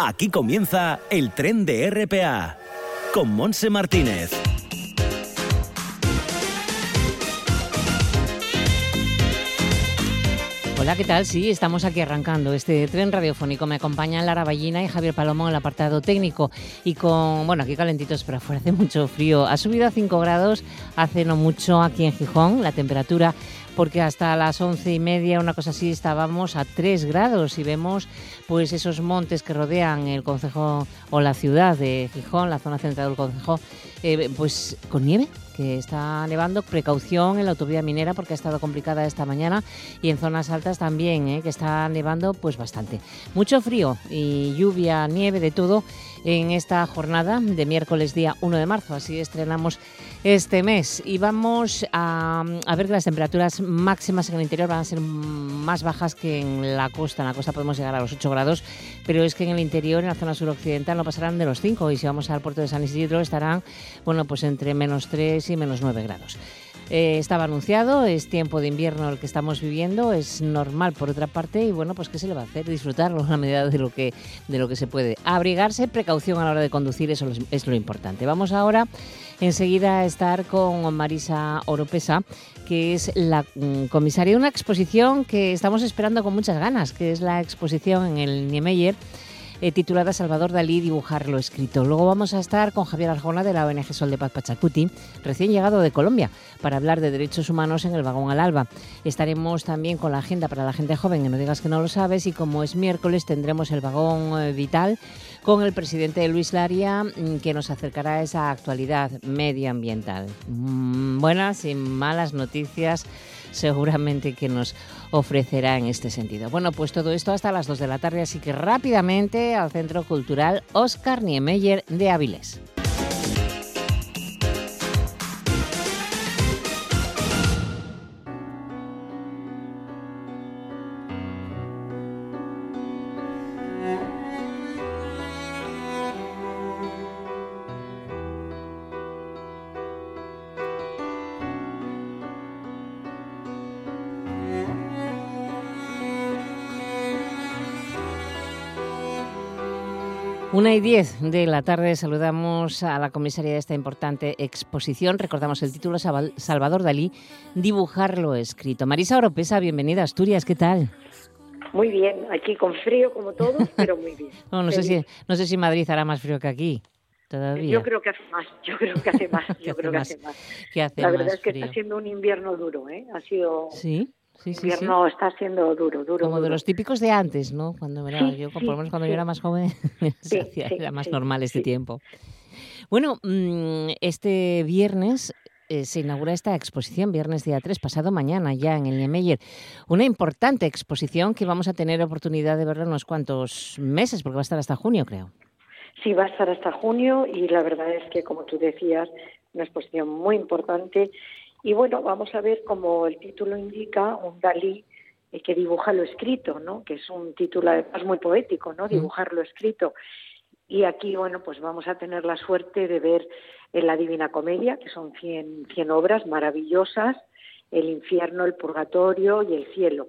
Aquí comienza el tren de RPA con Monse Martínez. Hola, ¿qué tal? Sí, estamos aquí arrancando este tren radiofónico. Me acompañan Lara Ballina y Javier Palomo en el apartado técnico. Y con, bueno, aquí calentitos, pero afuera hace mucho frío. Ha subido a 5 grados hace no mucho aquí en Gijón la temperatura porque hasta las once y media, una cosa así, estábamos a 3 grados y vemos pues esos montes que rodean el concejo o la ciudad de Gijón, la zona central del concejo, eh, pues con nieve que está nevando, precaución en la autovía minera porque ha estado complicada esta mañana y en zonas altas también, eh, que está nevando pues bastante. Mucho frío y lluvia, nieve, de todo en esta jornada de miércoles día 1 de marzo, así estrenamos este mes. Y vamos a, ver que las temperaturas máximas en el interior van a ser más bajas que en la costa, en la costa podemos llegar a los 8 grados, pero es que en el interior, en la zona suroccidental, no pasarán de los 5 y si vamos al puerto de San Isidro estarán, bueno, pues entre menos 3 y menos 9 grados. Eh, estaba anunciado, es tiempo de invierno el que estamos viviendo, es normal por otra parte y bueno, pues qué se le va a hacer, disfrutarlo a la medida de lo que de lo que se puede. Abrigarse, precaución a la hora de conducir, eso es lo importante. Vamos ahora enseguida a estar con Marisa Oropesa, que es la mm, comisaria de una exposición que estamos esperando con muchas ganas, que es la exposición en el Niemeyer eh, titulada Salvador Dalí dibujar lo escrito. Luego vamos a estar con Javier Arjona de la ONG Sol de Paz Pachacuti, recién llegado de Colombia, para hablar de derechos humanos en el vagón al alba. Estaremos también con la agenda para la gente joven, que no digas que no lo sabes, y como es miércoles tendremos el vagón eh, vital con el presidente Luis Laria, mm, que nos acercará a esa actualidad medioambiental. Mm, buenas y malas noticias seguramente que nos ofrecerá en este sentido. Bueno, pues todo esto hasta las 2 de la tarde, así que rápidamente al Centro Cultural Oscar Niemeyer de Áviles. Una y diez de la tarde saludamos a la comisaria de esta importante exposición. Recordamos el título Salvador Dalí, dibujarlo escrito. Marisa Oropesa, bienvenida a Asturias, ¿qué tal? Muy bien, aquí con frío como todos, pero muy bien. no, sé si, no sé si Madrid hará más frío que aquí. Todavía. Yo creo que hace más, yo creo que hace más, yo creo que hace más. la verdad es que está siendo un invierno duro, ¿eh? Ha sido ¿Sí? Sí, sí, invierno está siendo duro, duro. Como de los típicos de antes, ¿no? Cuando era, yo, por lo menos cuando yo era más joven, era más normal este tiempo. Bueno, mm, este viernes eh, se inaugura esta exposición, viernes día 3, pasado mañana ya en el Niemeyer. Una importante exposición que vamos a tener oportunidad de verla en unos cuantos meses, porque va a estar hasta junio, creo. Sí, va a estar hasta junio y la verdad es que, como tú decías, una exposición muy importante y bueno, vamos a ver, como el título indica, un Dalí eh, que dibuja lo escrito, ¿no? Que es un título además muy poético, ¿no? Dibujar lo escrito. Y aquí, bueno, pues vamos a tener la suerte de ver en la Divina Comedia, que son 100, 100 obras maravillosas, el infierno, el purgatorio y el cielo.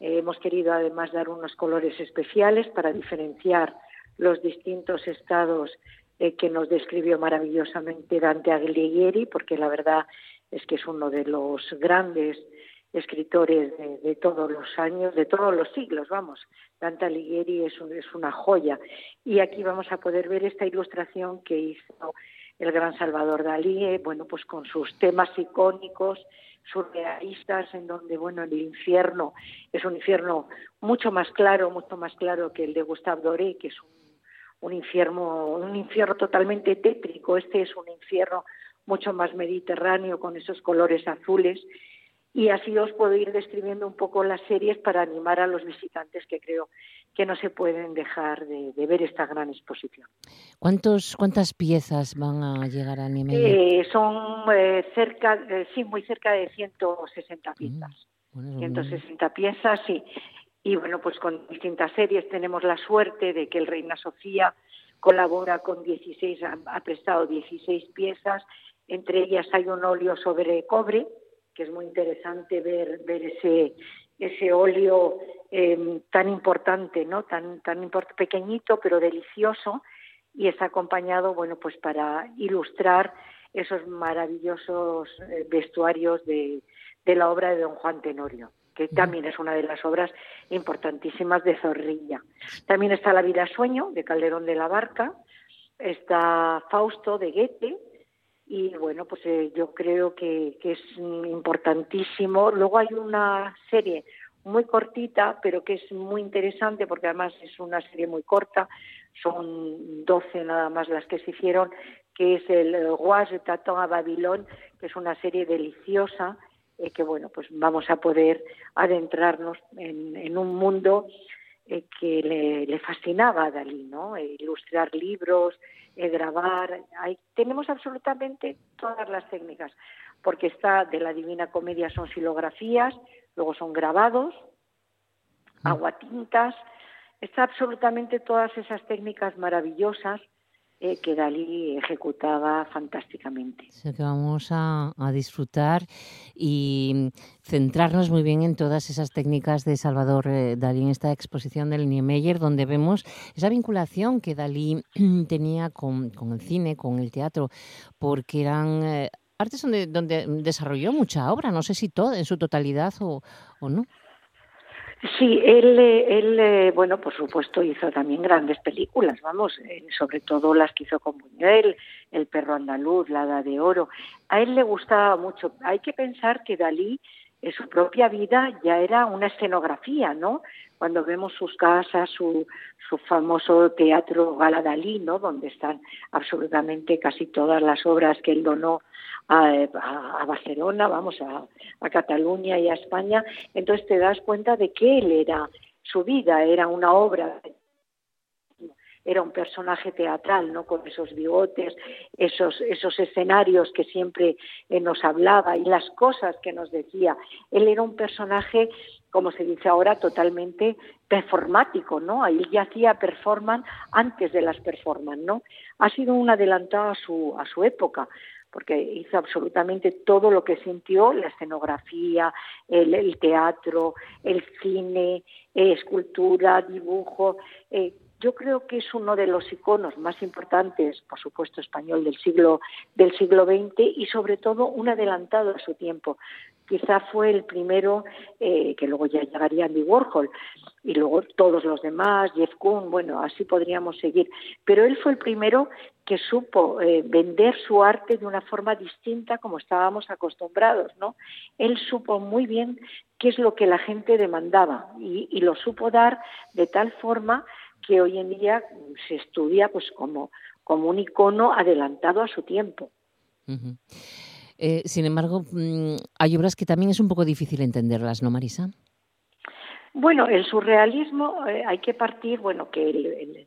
Eh, hemos querido además dar unos colores especiales para diferenciar los distintos estados eh, que nos describió maravillosamente Dante Alighieri, porque la verdad es que es uno de los grandes escritores de, todos los años, de todos los siglos, vamos. Dante Alighieri es, es una joya. Y aquí vamos a poder ver esta ilustración que hizo el gran Salvador Dalí, eh, bueno, pues con sus temas icónicos, surrealistas, en donde, bueno, el infierno es un infierno mucho más claro, mucho más claro que el de Gustave Doré, que es un, un infierno, un infierno totalmente tétrico. Este es un infierno mucho más mediterráneo con esos colores azules y así os puedo ir describiendo un poco las series para animar a los visitantes que creo que no se pueden dejar de, ver esta gran exposición. ¿Cuántos, ¿Cuántas piezas van a llegar a Niemeyer? Eh, son eh, cerca, eh, sí, muy cerca de 160 mm, piezas. 160 piezas, sí. Y bueno, pues con distintas series tenemos la suerte de que el Reina Sofía colabora con 16, ha prestado 16 piezas entre ellas hay un óleo sobre cobre, que es muy interesante ver, ver ese, ese óleo em, tan importante, ¿no? Tan, tan pequeñito pero delicioso y está acompañado, bueno, pues para ilustrar esos maravillosos eh, vestuarios de, de la obra de don Juan Tenorio que también es una de las obras importantísimas de Zorrilla. También está La vida sueño, de Calderón de la Barca, está Fausto, de Goethe, y bueno, pues eh, yo creo que, es importantísimo. Luego hay una serie muy cortita, pero que es muy interesante porque además es una serie muy corta, son 12 nada más las que se hicieron, que es el Roi de Taton a Babilón, que es una serie deliciosa eh, que bueno, pues vamos a poder adentrarnos en, un mundo eh, que le, fascinaba a Dalí, ¿no? Eh, ilustrar libros, grabar, tenemos absolutamente todas las técnicas, porque está de la Divina Comedia son silografías, luego son grabados, mm. aguatintas, está absolutamente todas esas técnicas maravillosas eh, que Dalí ejecutaba fantásticamente. O que vamos a, disfrutar y centrarnos muy bien en todas esas técnicas de Salvador eh, Dalí en esta exposición del Niemeyer, donde vemos esa vinculación que Dalí tenía con, el cine, con el teatro, porque eran eh, artes donde, donde desarrolló mucha obra, no sé si todo, en su totalidad o, o no. Sí, él, él, eh, bueno, por supuesto hizo también grandes películas, vamos, eh, sobre todo las que hizo con Buñuel, El perro andaluz, La Hada de Oro. A él le gustaba mucho. Hay que pensar que Dalí, en su propia vida, ya era una escenografía, ¿no? Cuando vemos sus casas, su, su famoso teatro Gala Dalí, ¿no? Donde están absolutamente casi todas las obras que él donó a, Barcelona, vamos, a, a Cataluña y a España, entonces te das cuenta de que él era, su vida era una obra era un personaje teatral, ¿no? Con esos bigotes, esos, esos escenarios que siempre eh, nos hablaba y las cosas que nos decía. Él era un personaje, como se dice ahora, totalmente performático, ¿no? Ahí ya hacía performance antes de las performance, ¿no? Ha sido un adelantado a su, a su época porque hizo absolutamente todo lo que sintió, la escenografía, el, teatro, el cine, eh, escultura, dibujo. Eh, yo creo que es uno de los iconos más importantes, por supuesto, español del siglo del siglo XX y sobre todo un adelantado a su tiempo. Quizá fue el primero eh, que luego ya llegaría Andy Warhol y luego todos los demás, Jeff Koons, bueno, así podríamos seguir. Pero él fue el primero que supo eh, vender su arte de una forma distinta como estábamos acostumbrados, ¿no? Él supo muy bien qué es lo que la gente demandaba y, y lo supo dar de tal forma que hoy en día se estudia pues como, como un icono adelantado a su tiempo. Eh, sin embargo, mm, hay obras que también es un poco difícil entenderlas, ¿no, Marisa? Bueno, el surrealismo eh, hay que partir, bueno, que el,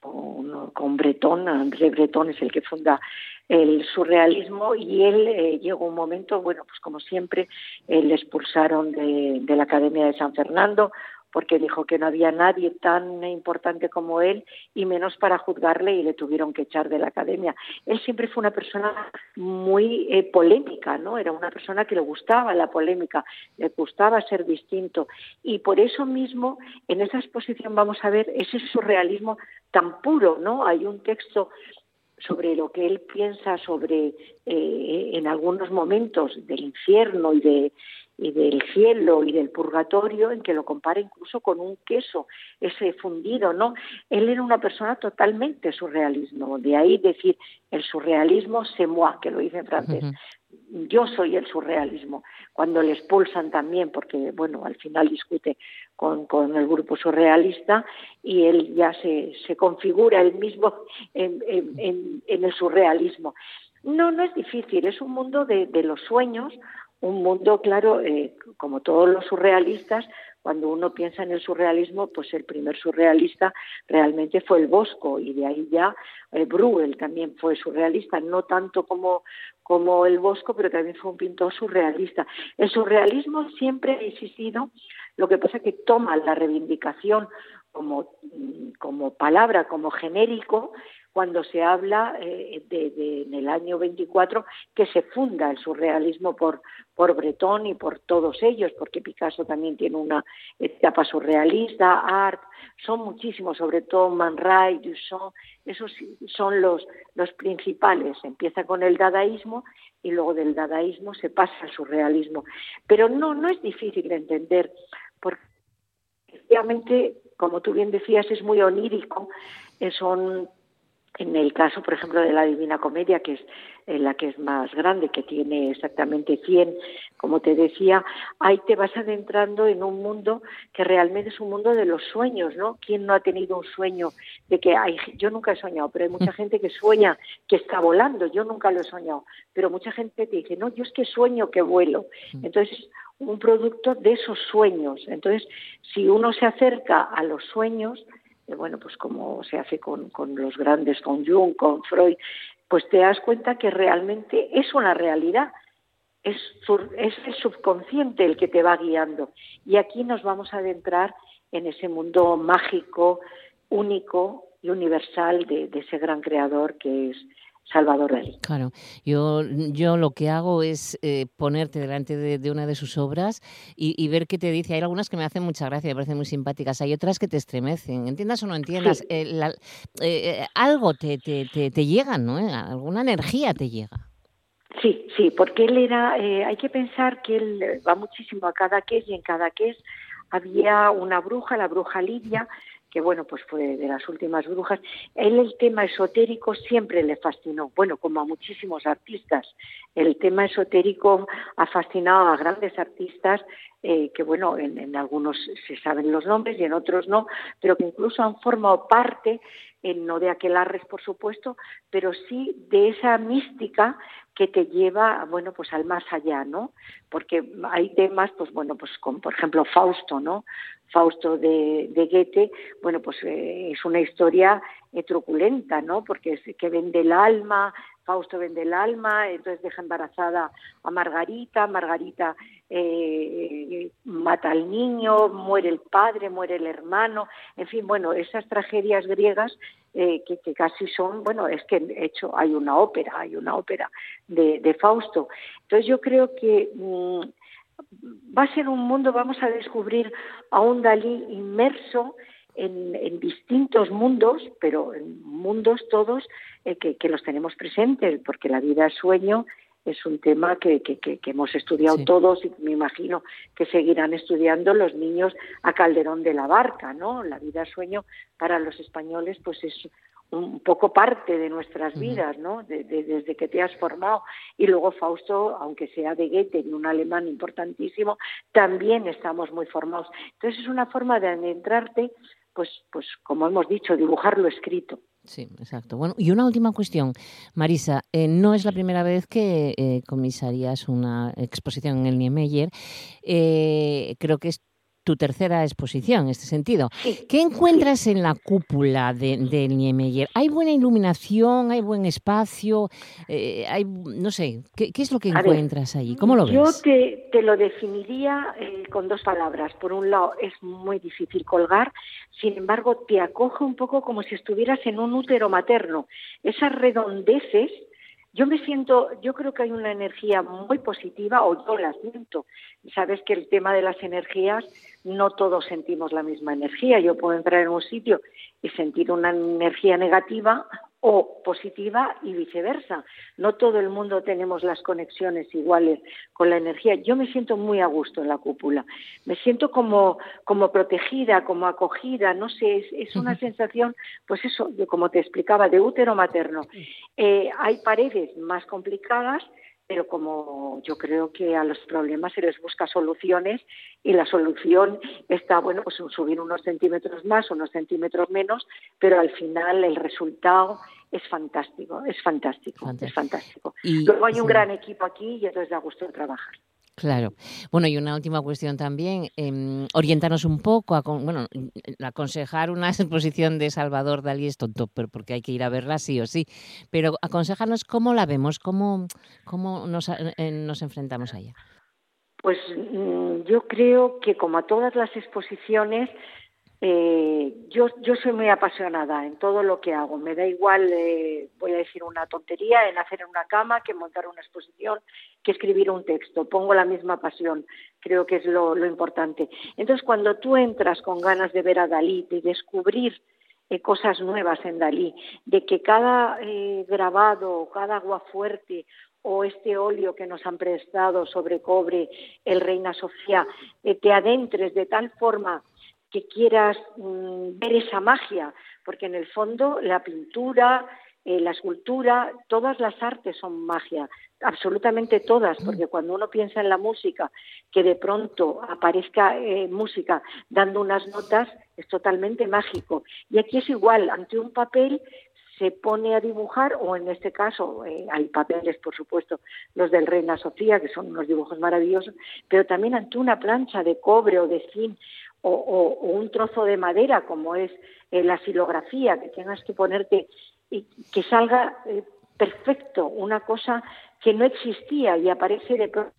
con, Bretón, André Bretón es el que funda el surrealismo y él eh, llegó un momento, bueno, pues como siempre, le expulsaron de, la Academia de San Fernando porque dijo que no había nadie tan importante como él y menos para juzgarle y le tuvieron que echar de la academia. Él siempre fue una persona muy eh, polémica, ¿no? Era una persona que le gustaba la polémica, le gustaba ser distinto y por eso mismo en esa exposición vamos a ver ese surrealismo tan puro, ¿no? Hay un texto sobre lo que él piensa sobre eh, en algunos momentos del infierno y de y del cielo y del purgatorio en que lo compara incluso con un queso ese fundido no él era una persona totalmente surrealismo de ahí decir el surrealismo c'est moi que lo dice en francés yo soy el surrealismo. Cuando le expulsan también porque bueno al final discute con, con el grupo surrealista y él ya se, se configura él mismo en, el surrealismo. No no es difícil es un mundo de, de los sueños un mundo, claro, eh, como todos los surrealistas, cuando uno piensa en el surrealismo, pues el primer surrealista realmente fue el Bosco y de ahí ya eh, Bruegel también fue surrealista, no tanto como, como el Bosco, pero también fue un pintor surrealista. El surrealismo siempre ha existido, lo que pasa es que toma la reivindicación como, como palabra, como genérico, cuando se habla eh, de, en el año 24 que se funda el surrealismo por, por Breton y por todos ellos, porque Picasso también tiene una etapa surrealista, Art, son muchísimos, sobre todo Man Ray, Duchamp, esos son los, los principales. Empieza con el dadaísmo y luego del dadaísmo se pasa al surrealismo. Pero no, no es difícil de entender, porque efectivamente, como tú bien decías, es muy onírico, son en el caso, por ejemplo, de la Divina Comedia, que es eh, la que es más grande, que tiene exactamente 100, como te decía, ahí te vas adentrando en un mundo que realmente es un mundo de los sueños, ¿no? ¿Quién no ha tenido un sueño de que hay, yo nunca he soñado, pero hay mucha mm. gente que sueña que está volando, yo nunca lo he soñado, pero mucha gente te dice, no, yo es que sueño que vuelo. Mm. Entonces, un producto de esos sueños. Entonces, si uno se acerca a los sueños, eh, bueno, pues como se hace con, con los grandes, con Jung, con Freud, pues te das cuenta que realmente es una realidad. Es, es el subconsciente el que te va guiando. Y aquí nos vamos a adentrar en ese mundo mágico, único y universal de ese gran creador que es Salvador Dalí. Claro, yo, yo lo que hago es eh, ponerte delante de, una de sus obras y, ver qué te dice. Hay algunas que me hacen mucha gracia, me parecen muy simpáticas, hay otras que te estremecen, entiendas o no entiendas, eh, eh, algo te, te, te, llega, ¿no? Alguna energía te llega. Sí, sí, porque él era, hay que pensar que él va muchísimo a cada que y en cada que había una bruja, la bruja Lidia, que bueno, pues fue de las últimas brujas. Él el tema esotérico siempre le fascinó, bueno, como a muchísimos artistas. El tema esotérico ha fascinado a grandes artistas eh, que, bueno, en, algunos se saben los nombres y en otros no, pero que incluso han formado parte, no de aquelarres, por supuesto, pero sí de esa mística que te lleva, bueno, pues al más allá, ¿no? Porque hay temas, pues bueno, pues con, por ejemplo, Fausto, ¿no? Fausto de, de Goethe, bueno, pues eh, es una historia truculenta, ¿no? Porque es que vende el alma, Fausto vende el alma, entonces deja embarazada a Margarita, Margarita eh, mata al niño, muere el padre, muere el hermano, en fin, bueno, esas tragedias griegas eh, que, casi son, bueno, es que de hecho hay una ópera, hay una ópera de, Fausto. Entonces yo creo que mm, va a ser un mundo, vamos a descubrir a un Dalí inmerso en, distintos mundos, pero en mundos todos eh, que, los tenemos presentes, porque la vida es sueño es un tema que, que, hemos estudiado todos y me imagino que seguirán estudiando los niños a Calderón de la Barca, ¿no? La vida es sueño para los españoles pues es un poco parte de nuestras vidas, ¿no? desde que te has formado. Y luego Fausto, aunque sea de Goethe y un alemán importantísimo, también estamos muy formados. Entonces es una forma de adentrarte pues, pues como hemos dicho, dibujar lo escrito. Sí, exacto. Bueno, y una última cuestión, Marisa. Eh, no es la primera vez que eh, comisarías una exposición en el Niemeyer. Eh, creo que es tu tercera exposición en este sentido. ¿Qué encuentras en la cúpula del de Niemeyer? ¿Hay buena iluminación? ¿Hay buen espacio? Eh, hay, no sé, ¿qué, es lo que encuentras ahí? ¿Cómo lo ves? Yo te, te lo definiría eh, con dos palabras. Por un lado, es muy difícil colgar, sin embargo, te acoge un poco como si estuvieras en un útero materno. Esas redondeces yo me siento, yo creo que hay una energía muy positiva, o yo la siento. Sabes que el tema de las energías, no todos sentimos la misma energía. Yo puedo entrar en un sitio y sentir una energía negativa o positiva y viceversa. No todo el mundo tenemos las conexiones iguales con la energía. Yo me siento muy a gusto en la cúpula. Me siento como, como protegida, como acogida, no sé, es, una sensación, pues eso, yo como te explicaba, de útero materno. Eh, hay paredes más complicadas, pero como yo creo que a los problemas se les busca soluciones y la solución está, bueno, pues subir unos centímetros más, unos centímetros menos, pero al final el resultado es fantástico, es fantástico, es fantástico. Y, Luego hay un gran equipo aquí y entonces da gusto trabajar. Claro. Bueno, y una última cuestión también, eh, orientarnos un poco, a, bueno, aconsejar una exposición de Salvador Dalí es tonto, pero porque hay que ir a verla sí o sí, pero aconsejarnos cómo la vemos, cómo, cómo nos, eh, nos enfrentamos a ella. Pues mm, yo creo que como a todas las exposiciones, eh, yo, soy muy apasionada en todo lo que hago. Me da igual, eh, voy a decir una tontería, en hacer una cama, que montar una exposición, que escribir un texto. Pongo la misma pasión, creo que es lo, importante. Entonces, cuando tú entras con ganas de ver a Dalí, de descubrir eh, cosas nuevas en Dalí, de que cada grabado, cada agua fuerte o este óleo que nos han prestado sobre cobre el Reina Sofía, te adentres de tal forma que quieras mm, ver esa magia, porque en el fondo la pintura, eh, la escultura, todas las artes son magia, absolutamente todas, porque cuando uno piensa en la música, que de pronto aparezca eh, música dando unas notas, es totalmente mágico. Y aquí es igual, ante un papel se pone a dibujar, o en este caso eh, hay papeles, por supuesto, los del Reina Sofía, que son unos dibujos maravillosos, pero también ante una plancha de cobre o de zinc o, un trozo de madera como es eh, la silografía, que tengas que ponerte y que salga eh, perfecto, una cosa que no existía y aparece de pronto.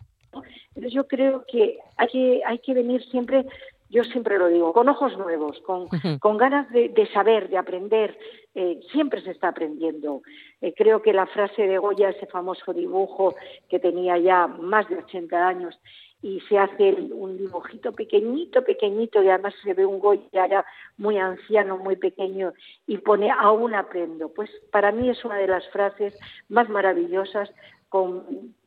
Entonces yo creo que hay que, hay que venir siempre, yo siempre lo digo, con ojos nuevos, con, con ganas de, saber, de aprender. Eh, siempre se está aprendiendo. creo que la frase de Goya, ese famoso dibujo que tenía ya más de 80 años, y se hace un dibujito pequeñito, pequeñito, y además se ve un Goya ya muy anciano, muy pequeño, y pone aún aprendo. Pues para mí es una de las frases más maravillosas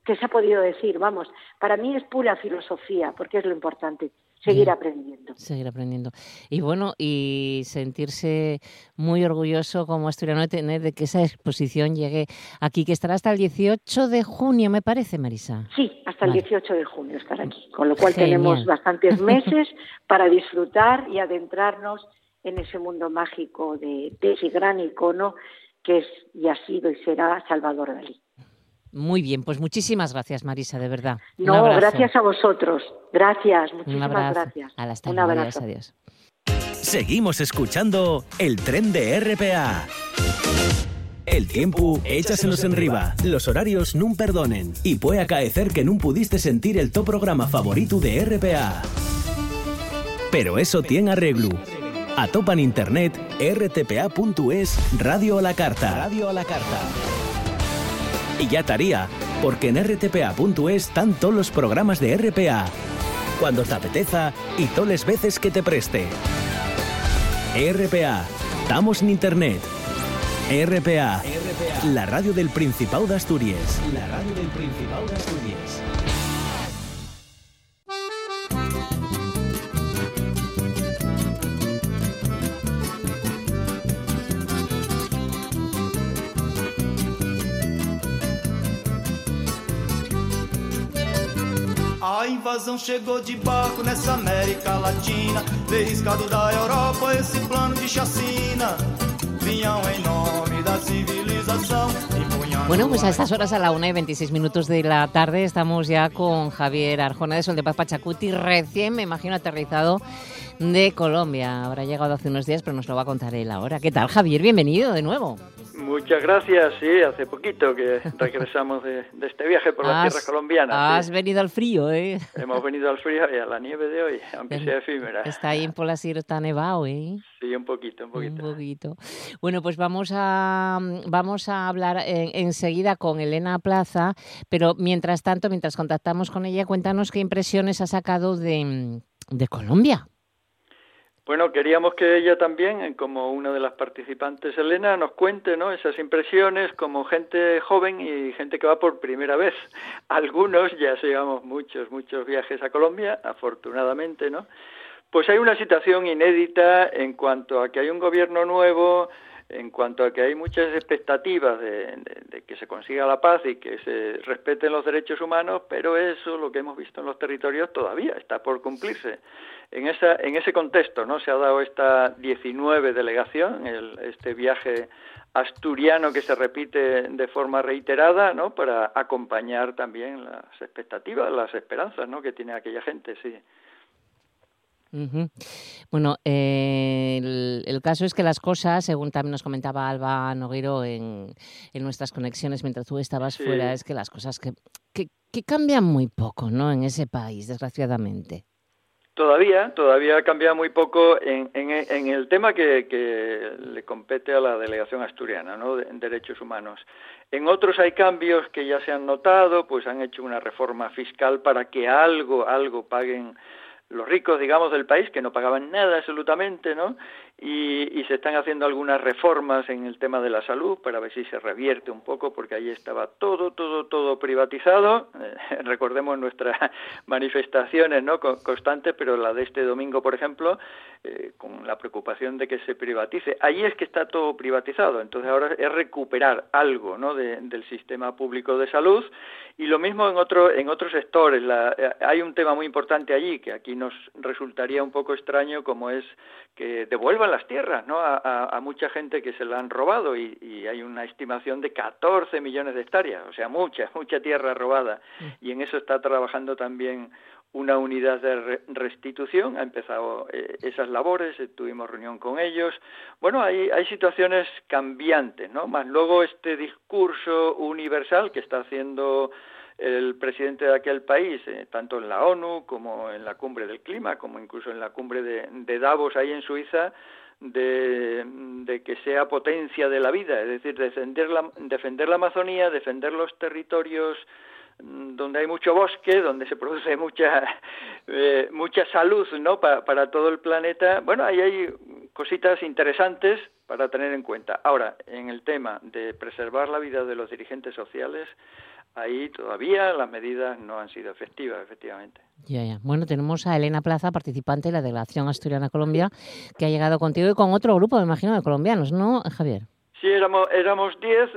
que se ha podido decir, vamos, para mí es pura filosofía, porque es lo importante seguir aprendiendo. Seguir aprendiendo. Y bueno, y sentirse muy orgulloso como asturiano de tener de que esa exposición llegue aquí, que estará hasta el 18 de junio, me parece, Marisa. Sí, hasta el 18 de junio estará aquí, con lo cual tenemos bastantes meses para disfrutar y adentrarnos en ese mundo mágico de, de ese gran icono que es y ha sido y será Salvador Dalí. Muy bien, pues muchísimas gracias, Marisa, de verdad. No, gracias a vosotros. Gracias, muchísimas gracias. A Un abrazo. Adiós, Seguimos escuchando el tren de RPA. El tiempo, échasenos en riba. Los horarios no perdonen. Y puede acaecer que no pudiste sentir el top programa favorito de RPA. Pero eso tiene arreglo. A en internet rtpa.es Radio a la carta. Radio a la carta. Y ya estaría, porque en rtpa.es están todos los programas de RPA, cuando te apeteza y todas las veces que te preste. RPA, estamos en internet. RPA, la radio del Principado de Asturias. La radio del Principado de Asturias. A invasão chegou de barco nessa América Latina, derriscado da Europa esse plano de chacina. Vinham em nome da civilização. Bueno, pues a estas horas, a la 1 y 26 minutos de la tarde, estamos ya con Javier Arjona de Sol de Paz Pachacuti, recién, me imagino, aterrizado de Colombia. Habrá llegado hace unos días, pero nos lo va a contar él ahora. ¿Qué tal, Javier? Bienvenido de nuevo. Muchas gracias, sí, hace poquito que regresamos de, este viaje por las tierras colombianas. Has venido al frío, ¿eh? Hemos venido al frío y a la nieve de hoy, aunque sea efímera. Está ahí en Polasir, está nevado, ¿eh? Sí, un poquito, un poquito. Un poquito. Bueno, pues vamos a, vamos a hablar enseguida con Elena Plaza, pero mientras tanto, mientras contactamos con ella, cuéntanos qué impresiones ha sacado de, de Colombia. Bueno, queríamos que ella también, como una de las participantes, Elena, nos cuente ¿no? esas impresiones como gente joven y gente que va por primera vez. Algunos ya llevamos muchos, muchos viajes a Colombia, afortunadamente, ¿no? Pues hay una situación inédita en cuanto a que hay un gobierno nuevo, en cuanto a que hay muchas expectativas de, que se consiga la paz y que se respeten los derechos humanos, pero eso, lo que hemos visto en los territorios, todavía está por cumplirse. En, esa, en ese contexto no se ha dado esta 19 delegación, el, este viaje asturiano que se repite de forma reiterada, ¿no? Para acompañar también las expectativas, las esperanzas, ¿no? Que tiene aquella gente, sí. Bueno, eh, el, caso es que las cosas, según también nos comentaba Alba Noguero en, en nuestras conexiones mientras tú estabas fuera, es que las cosas que, que, cambian muy poco, ¿no? En ese país, desgraciadamente. Todavía, todavía ha cambiado muy poco en, en, el tema que, le compete a la delegación asturiana, ¿no? En derechos humanos. En otros hay cambios que ya se han notado, pues han hecho una reforma fiscal para que algo, algo paguen los ricos, digamos, del país, que no pagaban nada absolutamente, ¿no? Y, se están haciendo algunas reformas en el tema de la salud para ver si se revierte un poco, porque ahí estaba todo, todo, todo privatizado. Eh, recordemos nuestras manifestaciones, ¿no? Constantes, pero la de este domingo, por ejemplo, eh, con la preocupación de que se privatice. Allí es que está todo privatizado, entonces ahora es recuperar algo, ¿no? del sistema público de salud y lo mismo en otro, en otros sectores. La, eh, hay un tema muy importante allí que aquí nos resultaría un poco extraño, como es que devuelvan las tierras ¿no? a, mucha gente que se la han robado y, hay una estimación de 14 millones de hectáreas, o sea, mucha, mucha tierra robada. Mm. Y en eso está trabajando también una unidad de restitución, ha empezado eh, esas labores, eh, tuvimos reunión con ellos. Bueno, hay, hay situaciones cambiantes, ¿no? Más luego este discurso universal que está haciendo el presidente de aquel país, eh, tanto en la ONU como en la cumbre del clima, como incluso en la cumbre de, Davos ahí en Suiza, de, de, que sea potencia de la vida, es decir, defender la, defender la Amazonía, defender los territorios donde hay mucho bosque, donde se produce mucha eh, mucha salud, ¿no? para todo el planeta. Bueno, ahí hay cositas interesantes para tener en cuenta. Ahora, en el tema de preservar la vida de los dirigentes sociales, ahí todavía las medidas no han sido efectivas, efectivamente. Ya, ya. Bueno, tenemos a Elena Plaza, participante de la Delegación Asturiana Colombia, que ha llegado contigo y con otro grupo, me imagino, de colombianos, ¿no, Javier? Sí, éramos éramos diez,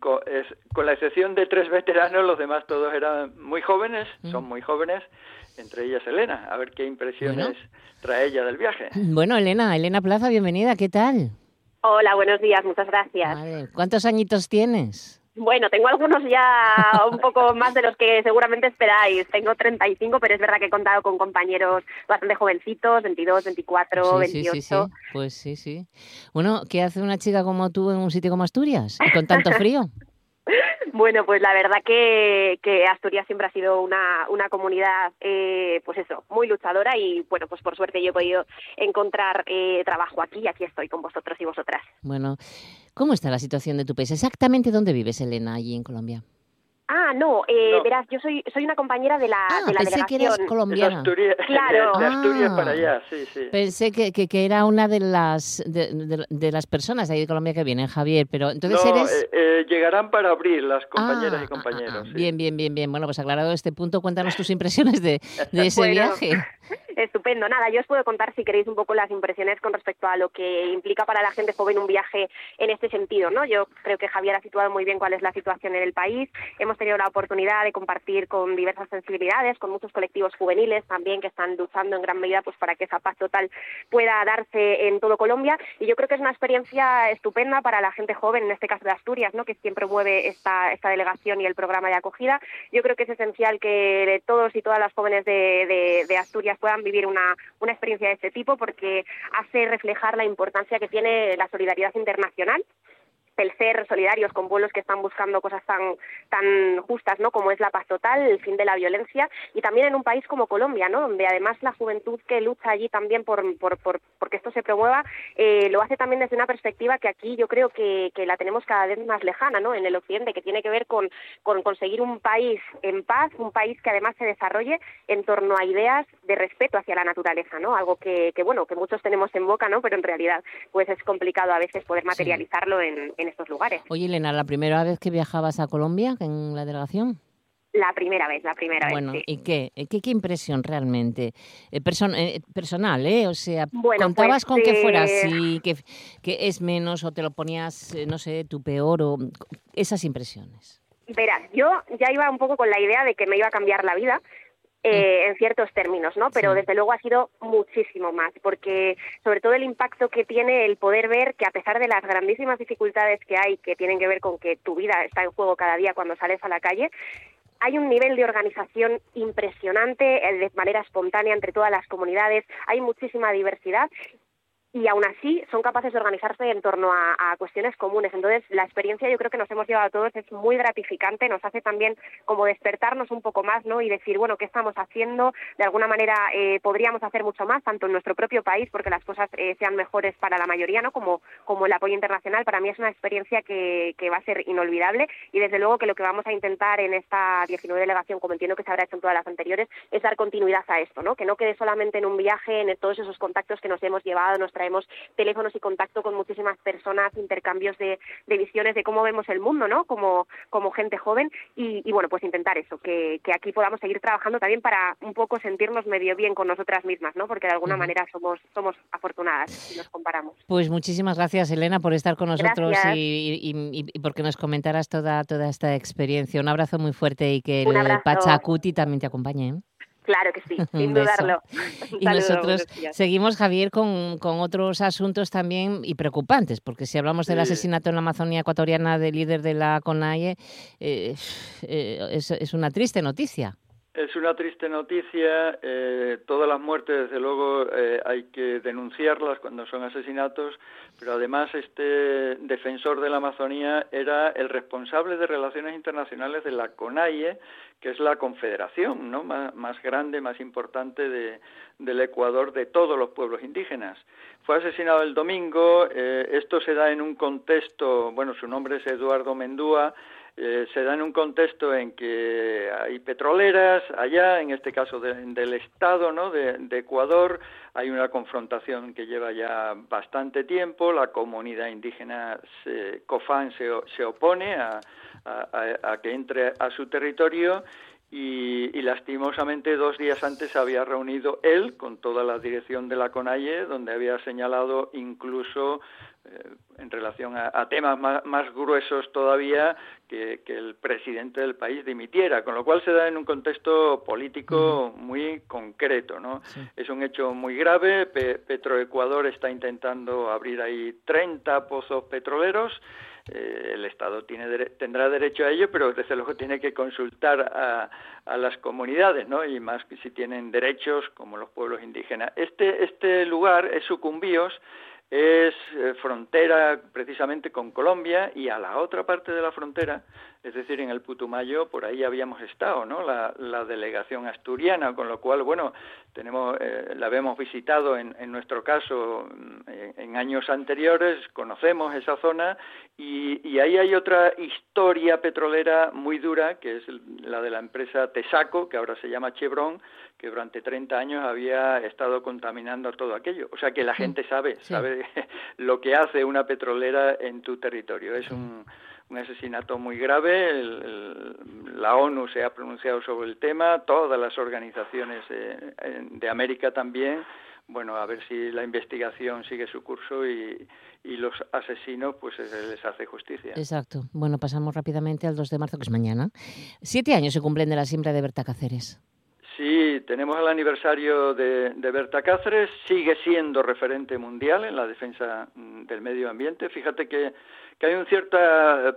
con la excepción de tres veteranos, los demás todos eran muy jóvenes, mm. son muy jóvenes, entre ellas Elena. A ver qué impresiones trae ella del viaje. Bueno, Elena, Elena Plaza, bienvenida, ¿qué tal? Hola, buenos días, muchas gracias. ¿Cuántos añitos tienes? Bueno, tengo algunos ya un poco más de los que seguramente esperáis. Tengo 35, pero es verdad que he contado con compañeros bastante jovencitos, 22, 24, 28. Sí, sí, Pues sí, sí. Bueno, ¿qué hace una chica como tú en un sitio como Asturias y con tanto frío? Bueno, pues la verdad que, que Asturias siempre ha sido una, una comunidad, eh, pues eso, muy luchadora y bueno, pues por suerte yo he podido encontrar eh, trabajo aquí y aquí estoy con vosotros y vosotras. Bueno, ¿cómo está la situación de tu país? ¿Exactamente dónde vives, Elena, allí en Colombia? Ah, no, eh, verás, yo soy soy una compañera de la, ah, de la pensé que eras colombiana. claro. De, Asturias para allá, sí, sí. Pensé que, que, era una de las de, de, las personas de ahí de Colombia que vienen, Javier, pero entonces no, eres... Eh, eh, llegarán para abril las compañeras y ah, ah, compañeros. Bien, bien, bien, bien. Bueno, pues aclarado este punto, cuéntanos tus impresiones de, de ese viaje. Estupendo. Nada, yo os puedo contar si queréis un poco las impresiones con respecto a lo que implica para la gente joven un viaje en este sentido, ¿no? Yo creo que Javier ha situado muy bien cuál es la situación en el país. Hemos tenido la oportunidad de compartir con diversas sensibilidades, con muchos colectivos juveniles también que están luchando en gran medida pues para que esa paz total pueda darse en todo Colombia y yo creo que es una experiencia estupenda para la gente joven, en este caso de Asturias, ¿no? que siempre mueve esta, esta delegación y el programa de acogida. Yo creo que es esencial que todos y todas las jóvenes de, de Asturias puedan vivir una experiencia de este tipo porque hace reflejar la importancia que tiene la solidaridad internacional el ser solidarios con pueblos que están buscando cosas tan tan justas no como es la paz total el fin de la violencia y también en un país como Colombia no donde además la juventud que lucha allí también por por, por porque esto se promueva eh, lo hace también desde una perspectiva que aquí yo creo que, que la tenemos cada vez más lejana no en el occidente que tiene que ver con con conseguir un país en paz un país que además se desarrolle en torno a ideas de respeto hacia la naturaleza no algo que, que bueno que muchos tenemos en boca no pero en realidad pues es complicado a veces poder materializarlo en, en estos lugares. Oye, Elena, ¿la primera vez que viajabas a Colombia en la delegación? La primera vez, la primera vez. Bueno, ¿y qué? qué? ¿Qué impresión realmente? Eh, eh, personal, ¿eh? O sea, ¿contabas pues, con que fuera eh, así, que, que, es menos o te lo ponías, no sé, tu peor o esas impresiones? Verás, yo ya iba un poco con la idea de que me iba a cambiar la vida, eh, en ciertos términos, ¿no? Pero desde luego ha sido muchísimo más, porque sobre todo el impacto que tiene el poder ver que a pesar de las grandísimas dificultades que hay, que tienen que ver con que tu vida está en juego cada día cuando sales a la calle, hay un nivel de organización impresionante eh, de manera espontánea entre todas las comunidades, hay muchísima diversidad y aún así son capaces de organizarse en torno a, cuestiones comunes. Entonces, la experiencia yo creo que nos hemos llevado a todos es muy gratificante, nos hace también como despertarnos un poco más, ¿no? Y decir, bueno, ¿qué estamos haciendo? De alguna manera eh, podríamos hacer mucho más, tanto en nuestro propio país, porque las cosas eh, sean mejores para la mayoría, ¿no? Como, como el apoyo internacional. Para mí es una experiencia que, que va a ser inolvidable y desde luego que lo que vamos a intentar en esta 19 delegación, como entiendo que se habrá hecho en todas las anteriores, es dar continuidad a esto, ¿no? Que no quede solamente en un viaje, en todos esos contactos que nos hemos llevado, traemos teléfonos y contacto con muchísimas personas, intercambios de, visiones de cómo vemos el mundo, ¿no? Como, como gente joven y, bueno, pues intentar eso, que, aquí podamos seguir trabajando también para un poco sentirnos medio bien con nosotras mismas, ¿no? Porque de alguna manera somos, somos afortunadas si nos comparamos. Pues muchísimas gracias, Elena, por estar con nosotros y, porque nos comentaras toda, toda esta experiencia. Un abrazo muy fuerte y que el Pachacuti también te acompañe. Claro que sí, sin dudarlo. y nosotros seguimos, Javier, con, con, otros asuntos también y preocupantes, porque si hablamos del asesinato en la Amazonía ecuatoriana del líder de la CONAIE, eh, eh, es, es una triste noticia. Es una triste noticia. Eh, todas las muertes, desde luego, eh, hay que denunciarlas cuando son asesinatos, pero además este defensor de la Amazonía era el responsable de relaciones internacionales de la CONAIE, que es la confederación ¿no? más, grande, más importante de, del Ecuador de todos los pueblos indígenas. Fue asesinado el domingo. Eh, esto se da en un contexto, bueno, su nombre es Eduardo Mendúa eh, se da en un contexto en que hay petroleras allá, en este caso del Estado ¿no? de, Ecuador, hay una confrontación que lleva ya bastante tiempo, la comunidad indígena se, COFAN se, opone a, que entre a su territorio y, y, lastimosamente dos días antes se había reunido él con toda la dirección de la CONAIE, donde había señalado incluso eh, en relación a, temas más, gruesos todavía que, el presidente del país dimitiera, con lo cual se da en un contexto político muy concreto. ¿no? Es un hecho muy grave. Petroecuador está intentando abrir ahí 30 pozos petroleros. Eh, el Estado tiene tendrá derecho a ello, pero desde luego tiene que consultar a, a, las comunidades, ¿no? Y más que si tienen derechos como los pueblos indígenas. Este, este lugar es Sucumbíos, es eh, frontera precisamente con Colombia y a la otra parte de la frontera, es decir, en el Putumayo, por ahí habíamos estado, ¿no? La, delegación asturiana, con lo cual, bueno, tenemos, eh, la habíamos visitado en, en nuestro caso mm, en, años anteriores, conocemos esa zona y, y, ahí hay otra historia petrolera muy dura, que es la de la empresa Tesaco, que ahora se llama Chevron, que durante 30 años había estado contaminando todo aquello. O sea que la gente sabe, sabe lo que hace una petrolera en tu territorio. Es un, asesinato muy grave. la ONU se ha pronunciado sobre el tema, todas las organizaciones eh, de América también. Bueno, a ver si la investigación sigue su curso y, y los asesinos pues se les hace justicia. Exacto. Bueno, pasamos rápidamente al 2 de marzo, que es mañana. Siete años se cumplen de la siembra de Berta Cáceres. Tenemos el aniversario de, Berta Cáceres, sigue siendo referente mundial en la defensa mm, del medio ambiente. Fíjate que, que hay un cierto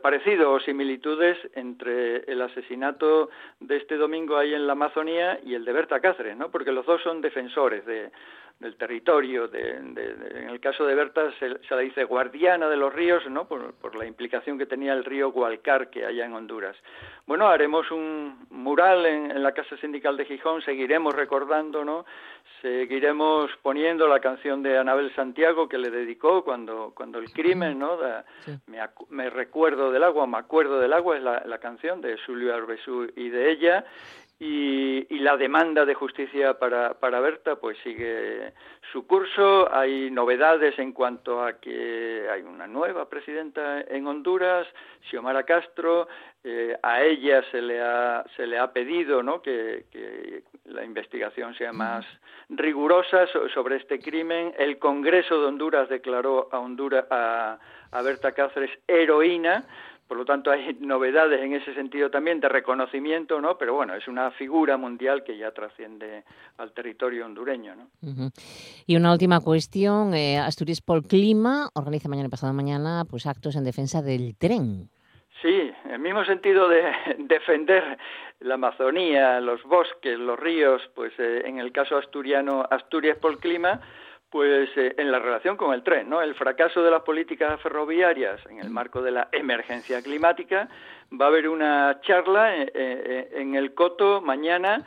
parecido o similitudes entre el asesinato de este domingo ahí en la Amazonía y el de Berta Cáceres, ¿no? Porque los dos son defensores de, del territorio. De, en el caso de Berta se, la dice guardiana de los ríos, ¿no? Por, por, la implicación que tenía el río Gualcar que hay en Honduras. Bueno, haremos un mural en, en, la Casa Sindical de Gijón, seguiremos recordando, ¿no? Seguiremos poniendo la canción de Anabel Santiago que le dedicó cuando, cuando el crimen, ¿no? me, me, recuerdo del agua, me acuerdo del agua, es la, la canción de Julio Arbesú y de ella y, la demanda de justicia para, para Berta pues sigue su curso. Hay novedades en cuanto a que hay una nueva presidenta en Honduras, Xiomara Castro. Eh, a ella se le ha, se le ha pedido ¿no? que, la investigación sea más rigurosa sobre este crimen. El Congreso de Honduras declaró a, Honduras, a, a Berta Cáceres heroína por lo tanto, hay novedades en ese sentido también de reconocimiento, ¿no? Pero bueno, es una figura mundial que ya trasciende al territorio hondureño, ¿no? Y una última cuestión, eh, Asturias por Clima organiza mañana y pasado mañana pues actos en defensa del tren. Sí, el mismo sentido de defender la Amazonía, los bosques, los ríos, pues eh, en el caso asturiano, Asturias por Clima, Pues eh, en la relación con el tren, ¿no? El fracaso de las políticas ferroviarias en el marco de la emergencia climática. Va a haber una charla eh, eh, en el Coto mañana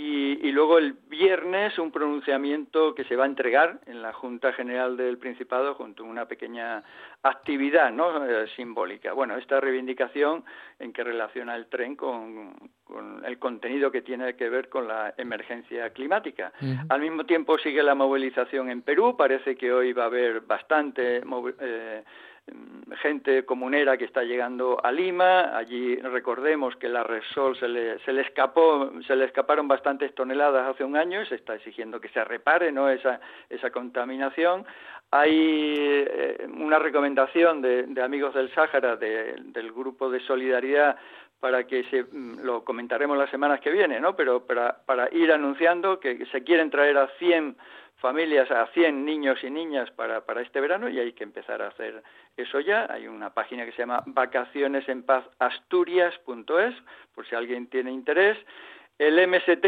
y, luego el viernes un pronunciamiento que se va a entregar en la Junta General del Principado junto a una pequeña actividad ¿no? Eh, simbólica. Bueno, esta reivindicación en que relaciona el tren con, el contenido que tiene que ver con la emergencia climática. Al mismo tiempo sigue la movilización en Perú. Parece que hoy va a haber bastante eh, gente comunera que está llegando a Lima. Allí recordemos que la Repsol se le, se le escapó, se le escaparon bastantes toneladas hace un año y se está exigiendo que se repare ¿no? esa, esa contaminación. Hay eh, una recomendación de, de, Amigos del Sáhara, del grupo de solidaridad, para que se, mm, lo comentaremos las semanas que vienen, ¿no? pero para, para ir anunciando que se quieren traer a 100 familias a 100 niños y niñas para, para este verano y hay que empezar a hacer eso ya. Hay una página que se llama vacacionesenpazasturias.es, por si alguien tiene interés. El MST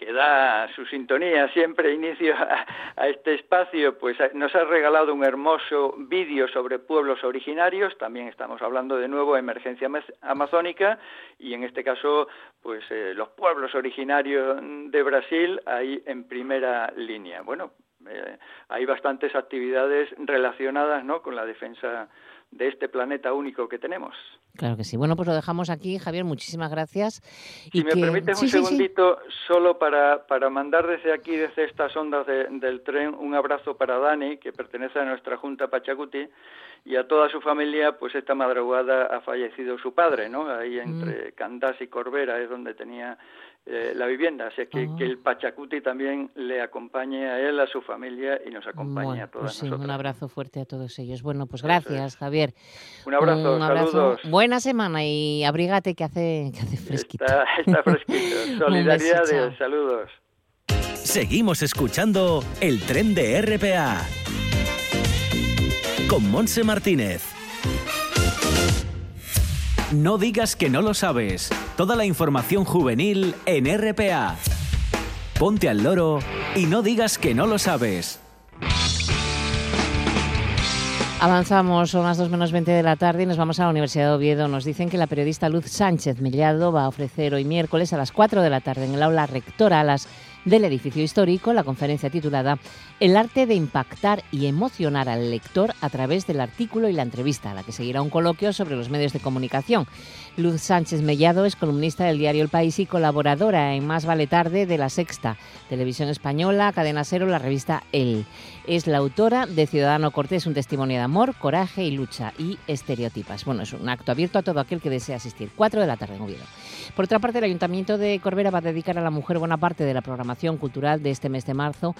que da su sintonía siempre inicio a, este espacio, pues nos ha regalado un hermoso vídeo sobre pueblos originarios, también estamos hablando de nuevo de emergencia amazónica y en este caso pues eh, los pueblos originarios de Brasil ahí en primera línea. Bueno, eh, hay bastantes actividades relacionadas ¿no? con la defensa de este planeta único que tenemos. Claro que sí. Bueno, pues lo dejamos aquí, Javier. Muchísimas gracias. Si me permites un segundito, solo para, para mandar desde aquí, desde estas ondas del tren, un abrazo para Dani, que pertenece a nuestra Junta Pachacuti, y a toda su familia, pues esta madrugada ha fallecido su padre, ¿no? Ahí entre mm. Candás y Corbera es donde tenía eh, la vivienda. Así que, que el Pachacuti también le acompañe a él, a su familia y nos acompañe a todos pues sí, Un abrazo fuerte a todos ellos. Bueno, pues gracias, Javier. Un abrazo, un abrazo. saludos. Buena semana y abrígate que hace, que hace fresquito. Está, fresquito. Solidaridad, y saludos. Seguimos escuchando el tren de RPA con Monse Martínez. No digas que no lo sabes. Toda la información juvenil en RPA. Ponte al loro y no digas que no lo sabes. Avanzamos, son las 2 menos 20 de la tarde y nos vamos a la Universidad de Oviedo. Nos dicen que la periodista Luz Sánchez Mellado va a ofrecer hoy miércoles a las 4 de la tarde en el aula rectora del edificio histórico, la conferencia titulada El arte de impactar y emocionar al lector a través del artículo y la entrevista, a la que seguirá un coloquio sobre los medios de comunicación. Luz Sánchez Mellado es columnista del diario El País y colaboradora en Más Vale Tarde de La Sexta, Televisión Española, Cadena Cero, la revista El. Es la autora de Ciudadano Cortés, un testimonio de amor, coraje y lucha y estereotipas. Bueno, es un acto abierto a todo aquel que desee asistir. Cuatro de la tarde en Oviedo. Por otra parte, el Ayuntamiento de Corbera va a dedicar a la mujer buena parte de la programación cultural de este mes de marzo,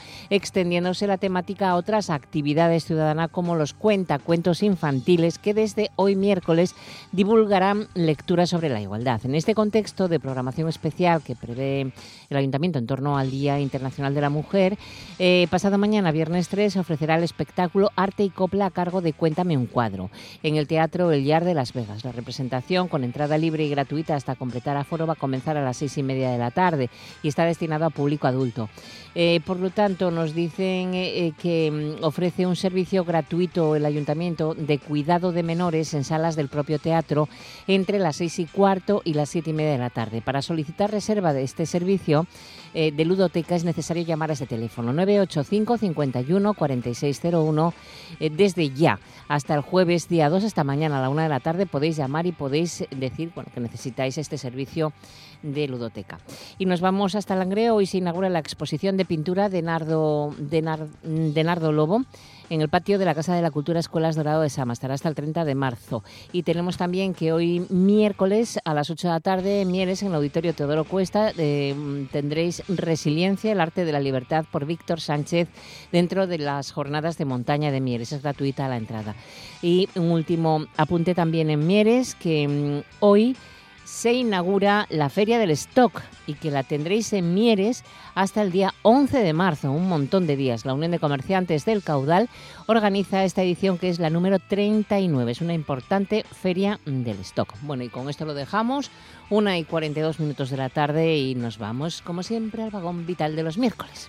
extendiéndose la temática a otras actividades ciudadanas como los cuentacuentos infantiles que desde hoy miércoles divulgarán lecturas sobre la igualdad. En este contexto de programación especial que prevé el Ayuntamiento en torno al Día Internacional de la Mujer, eh, pasado mañana, viernes 3, se ofrecerá el espectáculo Arte y Copla a cargo de Cuéntame un cuadro en el Teatro El Yard de Las Vegas. La representación, con entrada libre y gratuita hasta completar aforo, va a comenzar a las seis y media de la tarde y está destinado a público adulto. Eh, por lo tanto, nos dicen eh, que mm, ofrece un servicio gratuito el Ayuntamiento de cuidado de menores en salas del propio teatro entre las seis y cuarto y las siete y media de la tarde. Para solicitar reserva de este servicio, eh, de ludoteca es necesario llamar a ese teléfono 985 51 4601 desde ya hasta el jueves día 2 hasta mañana a la una de la tarde podéis llamar y podéis decir bueno, que necesitáis este servicio de ludoteca. Y nos vamos hasta Langreo. Hoy se inaugura la exposición de pintura de Nardo, de, Nardo Lobo en el patio de la Casa de la Cultura Escuelas Dorado de Sama. Estará hasta el 30 de marzo. Y tenemos también que hoy miércoles a las 8 de la tarde Mieres, en el Auditorio Teodoro Cuesta, eh, tendréis Resiliencia, el arte de la libertad por Víctor Sánchez dentro de las jornadas de montaña de Mieres. Es gratuita la entrada. Y un último apunte también en Mieres, que mm, hoy se inaugura la Feria del Stock y que la tendréis en Mieres hasta el día 11 de marzo, un montón de días. La Unión de Comerciantes del Caudal organiza esta edición que es la número 39. Es una importante feria del stock. Bueno, y con esto lo dejamos. Una y 42 minutos de la tarde y nos vamos, como siempre, al vagón vital de los miércoles.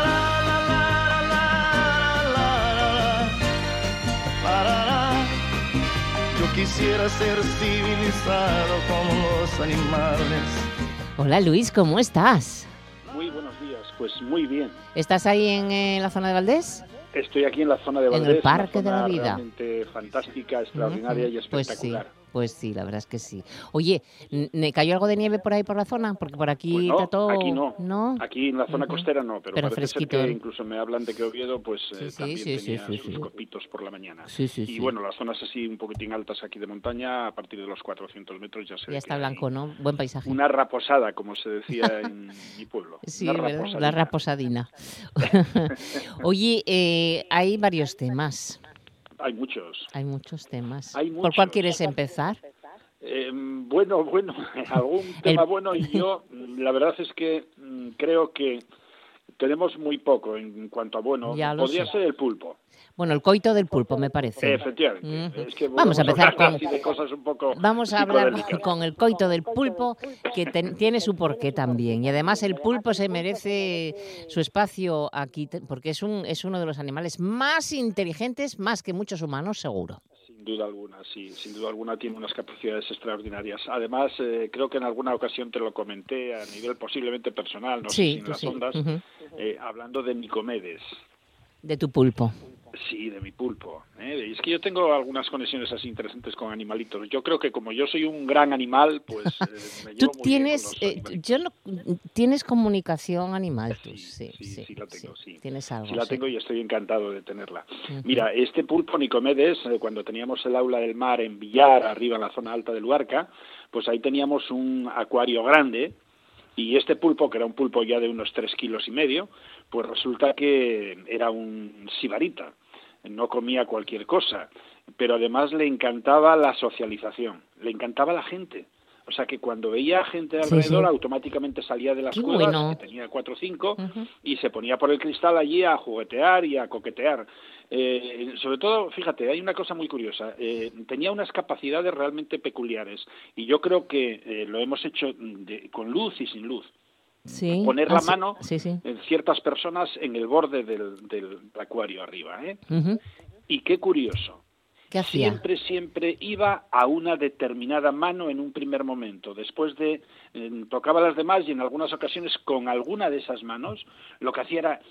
Quisiera ser civilizado como los animales. Hola Luis, ¿cómo estás? Muy buenos días, pues muy bien. ¿Estás ahí en eh, la zona de Valdés? Estoy aquí en la zona de En el Valdés, una Parque de la zona Vida. Realmente fantástica, extraordinaria y Ujú. Pues sí, espectacular. Pues sí, la verdad es que sí. Oye, ¿me cayó algo de nieve por ahí por la zona? Porque por aquí Pues no, está todo... aquí no. ¿No? Aquí en la zona costera no, pero, Pero parece fresquito. ser que incluso me hablan de que Oviedo pues Sí, eh, sí, también sí, tenía sus copitos por la mañana. Sí, sí, y bueno, las zonas así un poquitín altas aquí de montaña, a partir de los 400 metros ya se Ya está blanco, ¿no? Buen paisaje. Una raposada, como se decía en mi pueblo. Sí, una raposadina. La raposadina. Oye, eh, hay varios temas. Hay muchos. Hay muchos temas. Hay ¿Por cuál muchos. quieres empezar? Eh, bueno, bueno, algún tema bueno y yo la verdad es que mm, creo que tenemos muy poco en cuanto a bueno. Podría sé. ser el pulpo. Bueno, el coito del pulpo, me parece. Efectivamente. Es que Vamos a empezar hablar con- de cosas un poco Vamos a hablar con el coito del pulpo, que ten- tiene su porqué también. Y además el pulpo se merece su espacio aquí, porque es, un, es uno de los animales más inteligentes, más que muchos humanos, seguro. Sin duda alguna, sí, sin duda alguna tiene unas capacidades extraordinarias. Además, eh, creo que en alguna ocasión te lo comenté a nivel posiblemente personal, no sé Sí, si en tú las sí. ondas, eh, hablando de Nicomedes. De tu pulpo. Sí, de mi pulpo. ¿eh? Es que yo tengo algunas conexiones así interesantes con animalitos. Yo creo que como yo soy un gran animal, pues eh, me Tú llevo muy bien con tienes, los eh, yo no, tienes comunicación animal, tú, Sí, sí, sí, la tengo, sí. Tienes algo. Sí la tengo y estoy encantado de tenerla. Mira, este pulpo Nicomedes, eh, cuando teníamos el aula del mar en Villar, arriba en la zona alta del Luarca, pues ahí teníamos un acuario grande y este pulpo, que era un pulpo ya de unos tres kilos y medio, pues resulta que era un sibarita, no comía cualquier cosa, pero además le encantaba la socialización, le encantaba la gente. O sea que cuando veía gente alrededor, sí. automáticamente salía de las Qué cuevas, bueno. que tenía cuatro o cinco, y se ponía por el cristal allí a juguetear y a coquetear. Eh, sobre todo, fíjate, hay una cosa muy curiosa. eh, tenía unas capacidades realmente peculiares y yo creo que eh, lo hemos hecho de- con luz y sin luz. Sí. Poner Ah, la sí, mano Sí, en ciertas personas en el borde del, del acuario arriba. ¿eh? Y qué curioso. ¿Qué hacía? Siempre, siempre iba a una determinada mano en un primer momento. Después de eh, tocaba las demás y en algunas ocasiones con alguna de esas manos lo que hacía era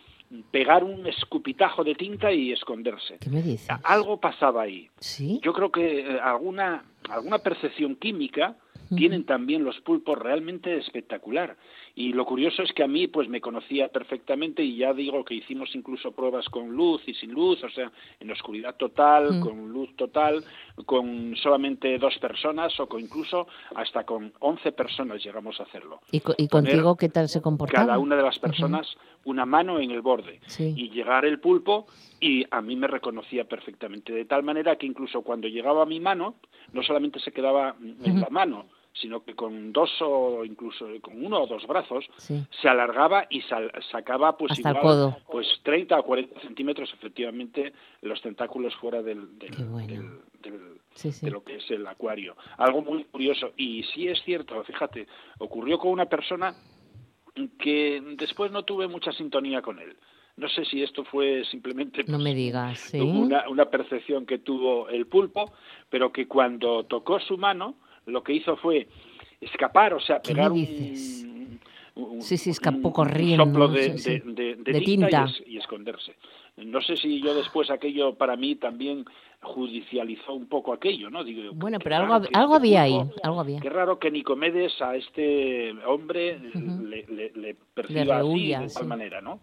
pegar un escupitajo de tinta y esconderse. ¿Qué me dices? Algo pasaba ahí. Sí. Yo creo que eh, alguna alguna percepción química tienen también los pulpos realmente espectacular. Y lo curioso es que a mí pues me conocía perfectamente y ya digo que hicimos incluso pruebas con luz y sin luz, o sea, en oscuridad total, Mm. con luz total, con solamente dos personas o con incluso hasta con 11 personas llegamos a hacerlo. ¿Y, co- y poner contigo qué tal se comportaba? Cada una de las personas una mano en el borde Sí. y llegar el pulpo y a mí me reconocía perfectamente de tal manera que incluso cuando llegaba a mi mano no solamente se quedaba en la mano sino que con dos o incluso con uno o dos brazos Sí. se alargaba y sal- sacaba pues Hasta igual, codo. pues 30 o 40 centímetros efectivamente los tentáculos fuera del, del- Qué bueno. del- del- Sí, sí. de lo que es el acuario. Algo muy curioso. Y sí es cierto, fíjate, ocurrió con una persona que después no tuve mucha sintonía con él. No sé si esto fue simplemente No pues, me digas, ¿sí? una, una percepción que tuvo el pulpo, pero que cuando tocó su mano, lo que hizo fue escapar, o sea, ¿Qué pegar un, Sí, sí, escapó un- corriendo, soplo no de, sé, sí. de- de- de De tinta, tinta. Y, es- y esconderse. No sé si yo después aquello para mí también judicializó un poco aquello, ¿no? Digo, Bueno, pero algo, que algo este había ahí, algo había. Qué raro que Nicomedes a este hombre le, le- le perciba así, rehuya, de tal manera, ¿no?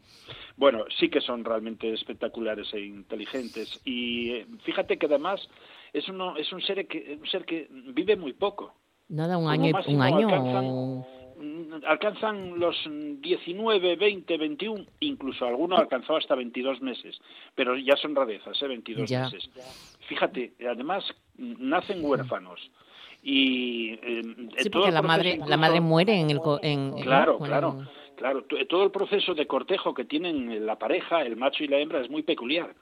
Bueno, sí que son realmente espectaculares e inteligentes. Y eh, fíjate que además es, uno, es un, ser que, un ser que vive muy poco. Nada, un año, un año alcanzan- los 19, 20, 21, incluso algunos alcanzó hasta 22 meses, pero ya son rarezas, ¿eh? 22 meses. Fíjate, además nacen huérfanos y eh, sí, porque la madre la madre muere en el en, claro claro claro todo el proceso de cortejo que tienen la pareja el macho y la hembra es muy peculiar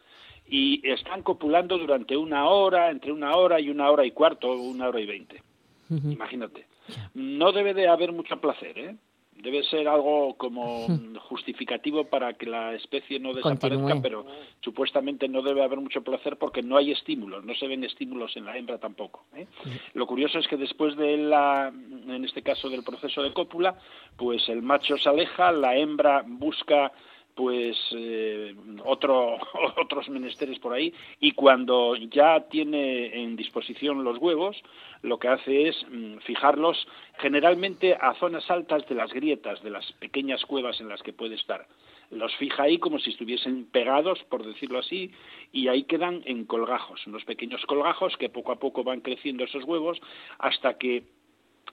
y están copulando durante una hora entre una hora y una hora y cuarto una hora y veinte. Imagínate. No debe de haber mucho placer eh debe ser algo como justificativo para que la especie no desaparezca, pero supuestamente no debe haber mucho placer porque no hay estímulos, no se ven estímulos en la hembra tampoco. ¿eh? Lo curioso es que después de la, en este caso del proceso de cópula, pues el macho se aleja, la hembra busca pues eh, otro, otros menesteres por ahí. Y cuando ya tiene en disposición los huevos lo que hace es mm, fijarlos generalmente a zonas altas de las grietas de las pequeñas cuevas en las que puede estar. Los fija ahí como si estuviesen pegados por decirlo así y ahí quedan en colgajos unos pequeños colgajos que poco a poco van creciendo esos huevos hasta que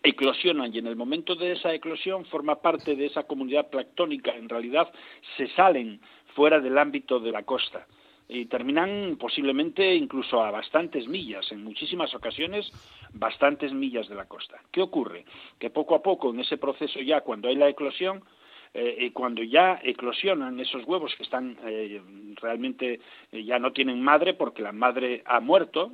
eclosionan y en el momento de esa eclosión forma parte de esa comunidad planctónica, en realidad se salen fuera del ámbito de la costa y terminan posiblemente incluso a bastantes millas, en muchísimas ocasiones bastantes millas de la costa. ¿Qué ocurre? Que poco a poco en ese proceso ya cuando hay la eclosión eh, cuando ya eclosionan esos huevos que están eh, realmente eh, ya no tienen madre porque la madre ha muerto,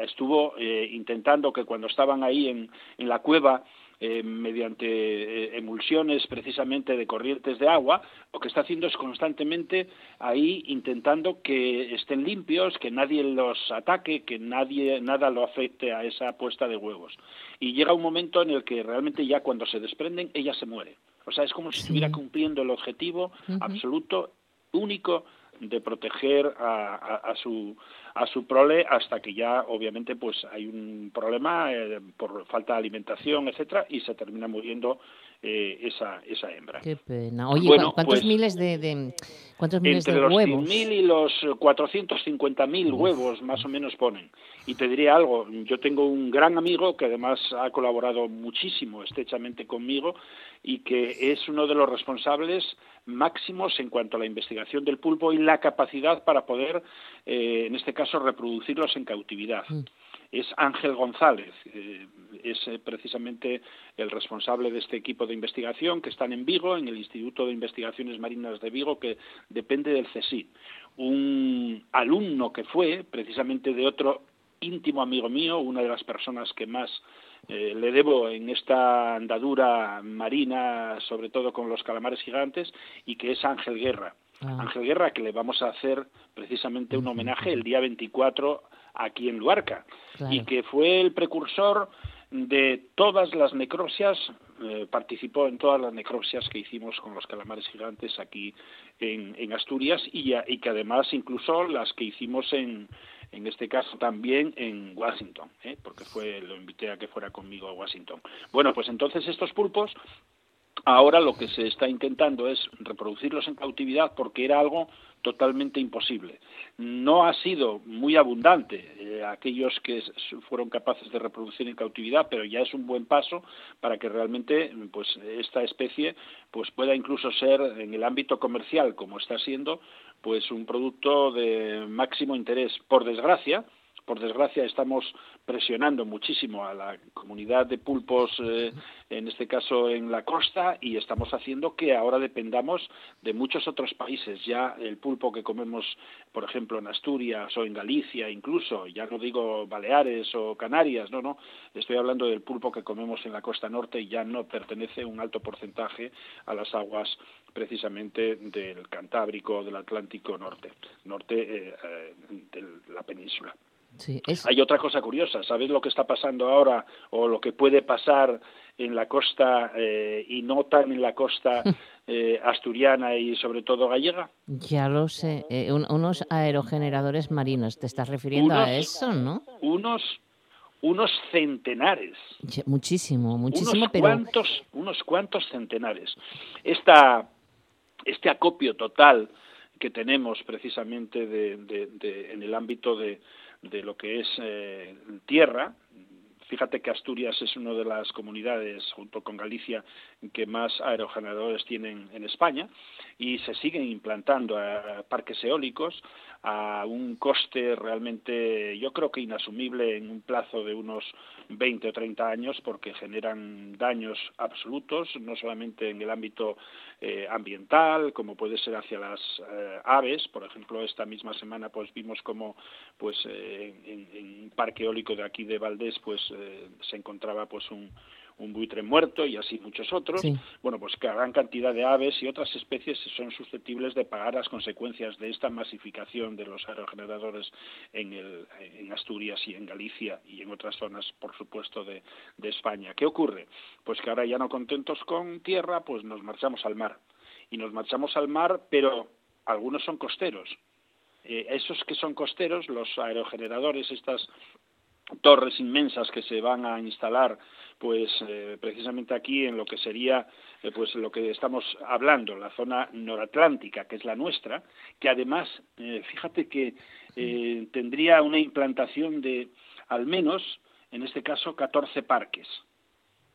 estuvo intentando que cuando estaban ahí en, la cueva mediante emulsiones precisamente de corrientes de agua, lo que está haciendo es constantemente ahí intentando que estén limpios, que nadie los ataque, que nadie nada lo afecte a esa puesta de huevos. Y llega un momento en el que realmente ya cuando se desprenden ella se muere. O sea, es como si estuviera cumpliendo el objetivo absoluto, único de proteger a, su a su prole hasta que ya obviamente pues hay un problema eh, por falta de alimentación etcétera y se termina muriendo eh, esa, esa hembra. Qué pena. Oye, ¿cuántos pues, miles de, cuántos miles entre de los 100.000 y los 450.000 huevos más o menos ponen. Y te diré algo, yo tengo un gran amigo que además ha colaborado muchísimo estrechamente conmigo y que es uno de los responsables máximos en cuanto a la investigación del pulpo y la capacidad para poder, eh, en este caso, reproducirlos en cautividad. Mm es Ángel González, eh, es eh, precisamente el responsable de este equipo de investigación que están en Vigo, en el Instituto de Investigaciones Marinas de Vigo, que depende del CSIC. Un alumno que fue precisamente de otro íntimo amigo mío, una de las personas que más eh, le debo en esta andadura marina, sobre todo con los calamares gigantes, y que es Ángel Guerra. Ah. Ángel Guerra, que le vamos a hacer precisamente un homenaje el día 24 aquí en Luarca y que fue el precursor de todas las necropsias, eh, participó en todas las necropsias que hicimos con los calamares gigantes aquí en, Asturias y, y, que además incluso las que hicimos en, en este caso también en Washington, ¿eh? porque fue lo invité a que fuera conmigo a Washington. Bueno, pues entonces estos pulpos ahora lo que se está intentando es reproducirlos en cautividad porque era algo totalmente imposible. No ha sido muy abundante eh, aquellos que fueron capaces de reproducir en cautividad, pero ya es un buen paso para que realmente pues esta especie pues pueda incluso ser en el ámbito comercial como está siendo pues un producto de máximo interés. Por desgracia, por desgracia estamos presionando muchísimo a la comunidad de pulpos, eh, en este caso en la costa, y estamos haciendo que ahora dependamos de muchos otros países. Ya el pulpo que comemos, por ejemplo, en Asturias o en Galicia, incluso, ya no digo Baleares o Canarias, no, no, estoy hablando del pulpo que comemos en la costa norte y ya no pertenece un alto porcentaje a las aguas precisamente del Cantábrico, del Atlántico norte, norte eh, eh, de la península. Hay otra cosa curiosa, ¿sabes lo que está pasando ahora o lo que puede pasar en la costa eh, y no tan en la costa eh, asturiana y sobre todo gallega? Ya lo sé, eh, unos aerogeneradores marinos, te estás refiriendo a eso, ¿no? Unos unos centenares. Muchísimo, muchísimo, unos cuantos, unos cuantos centenares. Esta, este acopio total que tenemos precisamente de, en el ámbito de, de lo que es eh, tierra, Fíjate que Asturias es una de las comunidades, junto con Galicia, que más aerogeneradores tienen en España y se siguen implantando parques eólicos a un coste realmente, yo creo que inasumible en un plazo de unos 20 o 30 años, porque generan daños absolutos, no solamente en el ámbito eh, ambiental, como puede ser hacia las eh, aves. Por ejemplo, esta misma semana pues vimos como pues eh, en, un parque eólico de aquí de Valdés pues se encontraba pues un un buitre muerto y así muchos otros, bueno, pues que gran cantidad de aves y otras especies son susceptibles de pagar las consecuencias de esta masificación de los aerogeneradores en, el, en Asturias y en Galicia y en otras zonas, por supuesto, de, de España. ¿Qué ocurre? Pues que ahora ya no contentos con tierra, pues nos marchamos al mar. Y nos marchamos al mar, pero algunos son costeros. Eh, esos que son costeros, los aerogeneradores, estas torres inmensas que se van a instalar pues eh, precisamente aquí en lo que sería eh, pues lo que estamos hablando la zona noratlántica que es la nuestra que además eh, fíjate que tendría una implantación de al menos en este caso 14 parques.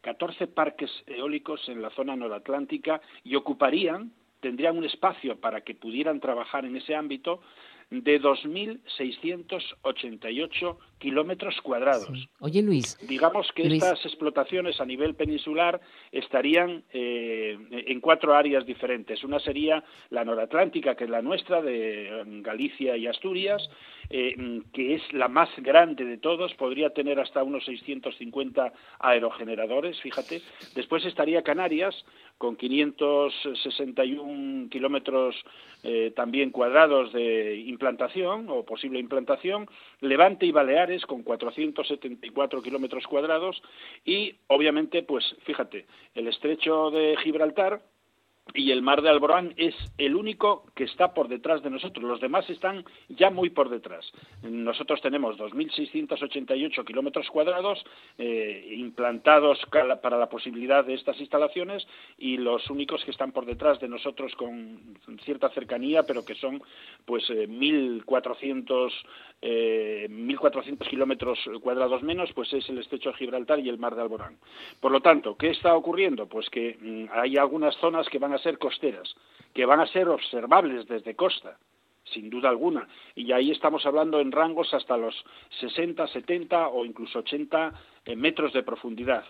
14 parques eólicos en la zona noratlántica y ocuparían tendrían un espacio para que pudieran trabajar en ese ámbito de 2.688 kilómetros cuadrados. Oye, Luis. Digamos que estas explotaciones a nivel peninsular estarían eh, en cuatro áreas diferentes. Una sería la noratlántica, que es la nuestra, de Galicia y Asturias, eh, que es la más grande de todos, podría tener hasta unos 650 aerogeneradores, fíjate. Después estaría Canarias, con 561 kilómetros eh, también cuadrados de implantación o posible implantación, Levante y Baleares con 474 kilómetros cuadrados y obviamente, pues fíjate, el estrecho de Gibraltar y el mar de Alborán es el único que está por detrás de nosotros. Los demás están ya muy por detrás. Nosotros tenemos 2.688 kilómetros cuadrados eh, implantados para la posibilidad de estas instalaciones y los únicos que están por detrás de nosotros con cierta cercanía, pero que son pues 1.400 eh, 1.400 eh, kilómetros cuadrados menos, pues es el estrecho de Gibraltar y el mar de Alborán. Por lo tanto, ¿qué está ocurriendo? Pues que mm, hay algunas zonas que van a ser costeras, que van a ser observables desde costa, sin duda alguna. Y ahí estamos hablando en rangos hasta los 60, 70 o incluso 80 eh, metros de profundidad.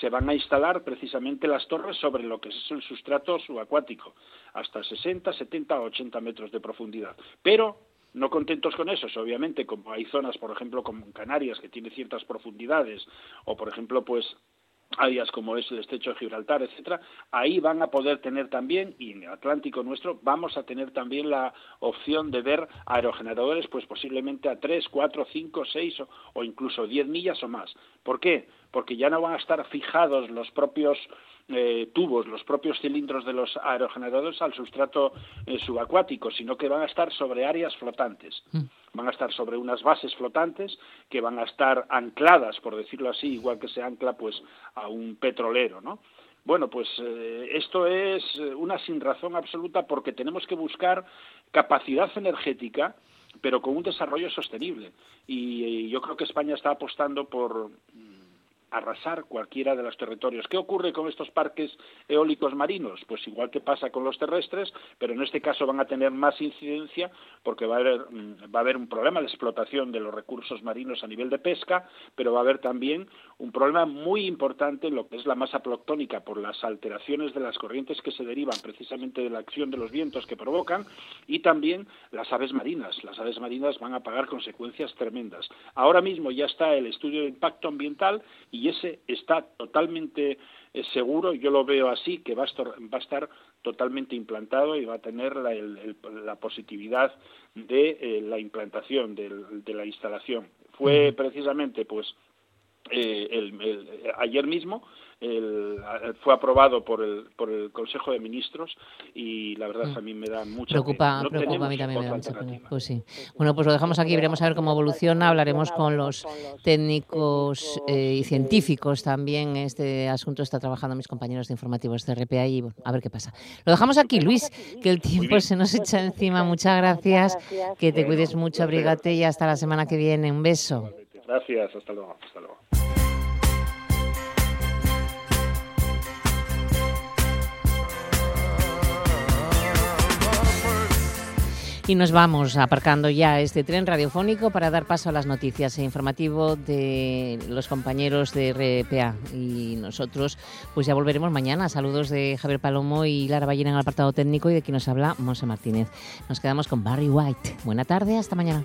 Se van a instalar precisamente las torres sobre lo que es el sustrato subacuático, hasta 60, 70 o 80 metros de profundidad. Pero no contentos con eso, obviamente, como hay zonas, por ejemplo, como Canarias, que tiene ciertas profundidades, o por ejemplo, pues áreas como es el estrecho de Gibraltar, etcétera, ahí van a poder tener también, y en el Atlántico nuestro, vamos a tener también la opción de ver aerogeneradores, pues posiblemente a 3, 4, 5, 6 o, incluso 10 millas o más. ¿Por qué? Porque ya no van a estar fijados los propios eh, tubos, los propios cilindros de los aerogeneradores al sustrato eh, subacuático, sino que van a estar sobre áreas flotantes. Mm van a estar sobre unas bases flotantes que van a estar ancladas, por decirlo así, igual que se ancla pues a un petrolero, ¿no? Bueno, pues eh, esto es una sin razón absoluta porque tenemos que buscar capacidad energética, pero con un desarrollo sostenible. y yo creo que España está apostando por arrasar cualquiera de los territorios. ¿Qué ocurre con estos parques eólicos marinos? Pues igual que pasa con los terrestres, pero en este caso van a tener más incidencia porque va a haber, mm, va a haber un problema de explotación de los recursos marinos a nivel de pesca, pero va a haber también un problema muy importante en lo que es la masa planctónica por las alteraciones de las corrientes que se derivan precisamente de la acción de los vientos que provocan y también las aves marinas. Las aves marinas van a pagar consecuencias tremendas. Ahora mismo ya está el estudio de impacto ambiental y y ese está totalmente eh, seguro, yo lo veo así, que va a, estar, va a estar totalmente implantado y va a tener la, positividad de eh, la implantación de, la instalación. Fue precisamente, pues, eh, el, ayer mismo el, fue aprobado por el, por el Consejo de Ministros y la verdad mm. a mí me da mucha preocupa, preocupa a mí también me da mucha pena. Pues sí. Bueno, pues lo dejamos aquí, veremos a ver cómo evoluciona, hablaremos con los técnicos eh, y científicos también. Este asunto está trabajando mis compañeros de informativos de RPA y bueno, a ver qué pasa. Lo dejamos aquí, Luis, que el tiempo se nos echa encima. Muchas gracias, que te cuides mucho, abrígate y hasta la semana que viene. Un beso. Gracias, hasta luego. Hasta luego. Y nos vamos aparcando ya este tren radiofónico para dar paso a las noticias e informativo de los compañeros de RPA. Y nosotros pues ya volveremos mañana. Saludos de Javier Palomo y Lara Ballena en el apartado técnico y de quien nos habla Monse Martínez. Nos quedamos con Barry White. Buena tarde, hasta mañana.